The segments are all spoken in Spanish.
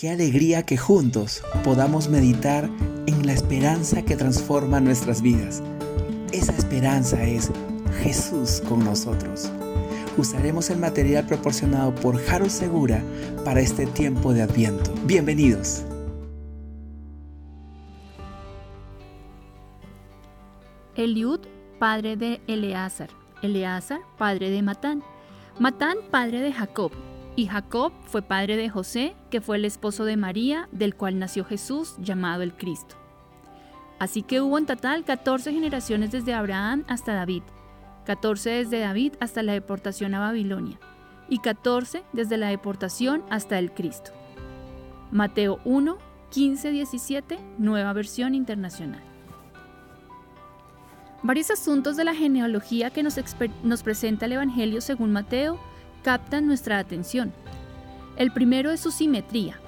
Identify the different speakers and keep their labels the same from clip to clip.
Speaker 1: Qué alegría que juntos podamos meditar en la esperanza que transforma nuestras vidas. Esa esperanza es Jesús con nosotros. Usaremos el material proporcionado por Jaro Segura para este tiempo de Adviento. Bienvenidos.
Speaker 2: Eliud, padre de Eleazar. Eleazar, padre de Matán. Matán, padre de Jacob. Y Jacob fue padre de José, que fue el esposo de María, del cual nació Jesús, llamado el Cristo. Así que hubo en total 14 generaciones desde Abraham hasta David, 14 desde David hasta la deportación a Babilonia, y 14 desde la deportación hasta el Cristo. Mateo 1, 15, 17, nueva versión internacional. Varios asuntos de la genealogía que nos, nos, presenta el Evangelio según Mateo captan nuestra atención. El primero es su simetría.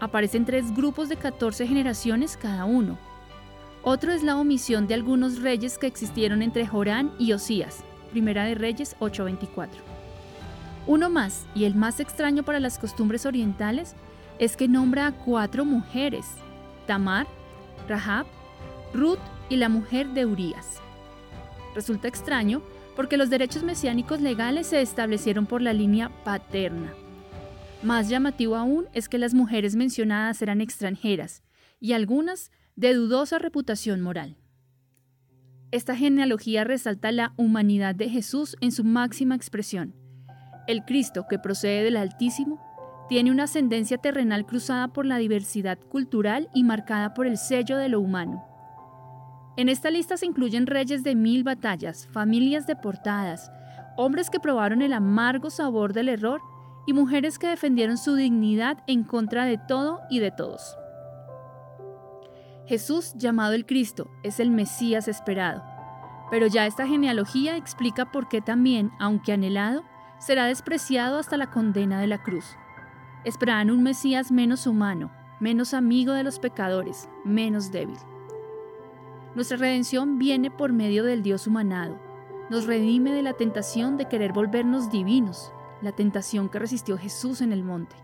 Speaker 2: Aparecen tres grupos de 14 generaciones cada uno. Otro es la omisión de algunos reyes que existieron entre Jorán y Osías. Primera de Reyes 8:24. Uno más, y el más extraño para las costumbres orientales, es que nombra a cuatro mujeres, Tamar, Rahab, Ruth y la mujer de Urías. Resulta extraño porque los derechos mesiánicos legales se establecieron por la línea paterna. Más llamativo aún es que las mujeres mencionadas eran extranjeras y algunas de dudosa reputación moral. Esta genealogía resalta la humanidad de Jesús en su máxima expresión. El Cristo, que procede del Altísimo, tiene una ascendencia terrenal cruzada por la diversidad cultural y marcada por el sello de lo humano. En esta lista se incluyen reyes de mil batallas, familias deportadas, hombres que probaron el amargo sabor del error y mujeres que defendieron su dignidad en contra de todo y de todos. Jesús, llamado el Cristo, es el Mesías esperado, pero ya esta genealogía explica por qué también, aunque anhelado, será despreciado hasta la condena de la cruz. Esperaban un Mesías menos humano, menos amigo de los pecadores, menos débil. Nuestra redención viene por medio del Dios humanado. Nos redime de la tentación de querer volvernos divinos, la tentación que resistió Jesús en el monte.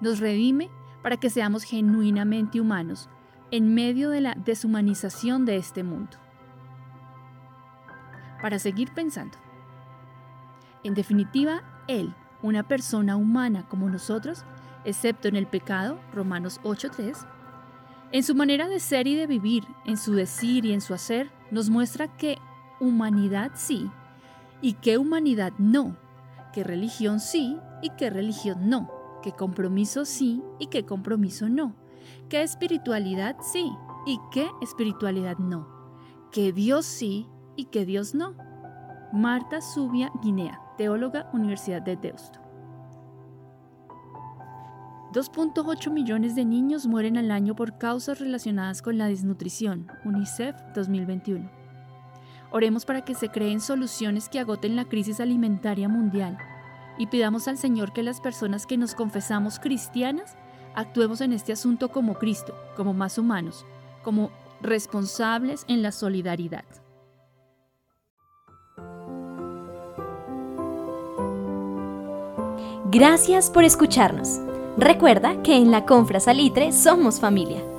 Speaker 2: Nos redime para que seamos genuinamente humanos en medio de la deshumanización de este mundo. Para seguir pensando. En definitiva, Él, una persona humana como nosotros, excepto en el pecado, Romanos 8.3, en su manera de ser y de vivir, en su decir y en su hacer, nos muestra que humanidad sí y que humanidad no, que religión sí y que religión no, que compromiso sí y que compromiso no, que espiritualidad sí y que espiritualidad no, que Dios sí y que Dios no. Marta Subia Guinea, teóloga, Universidad de Deusto. 2.8 millones de niños mueren al año por causas relacionadas con la desnutrición, UNICEF 2021. Oremos para que se creen soluciones que agoten la crisis alimentaria mundial y pidamos al Señor que las personas que nos confesamos cristianas actuemos en este asunto como Cristo, como más humanos, como responsables en la solidaridad.
Speaker 3: Gracias por escucharnos. Recuerda que en la Confra Salitre somos familia.